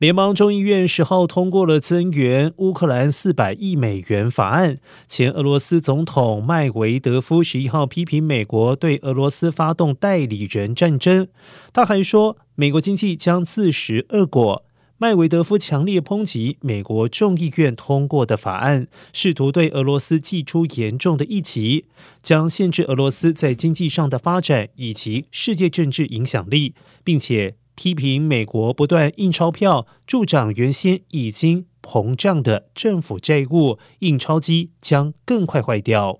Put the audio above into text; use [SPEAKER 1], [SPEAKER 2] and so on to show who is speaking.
[SPEAKER 1] 联邦众议院十号通过了增援乌克兰四百亿美元法案。前俄罗斯总统麦维德夫十一号批评美国对俄罗斯发动代理人战争。他还说，美国经济将自食恶果。麦维德夫强烈抨击美国众议院通过的法案，试图对俄罗斯寄出严重的一击，将限制俄罗斯在经济上的发展以及世界政治影响力，并且。批评美国不断印钞票，助长原先已经膨胀的政府债务，印钞机将更快坏掉。